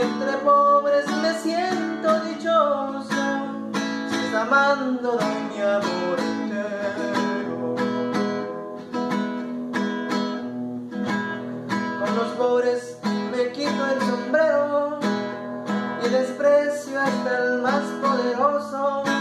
entre pobres me siento dichosa, si es amándonos mi amor entero. Con los pobres me quito el sombrero y desprecio hasta el más poderoso.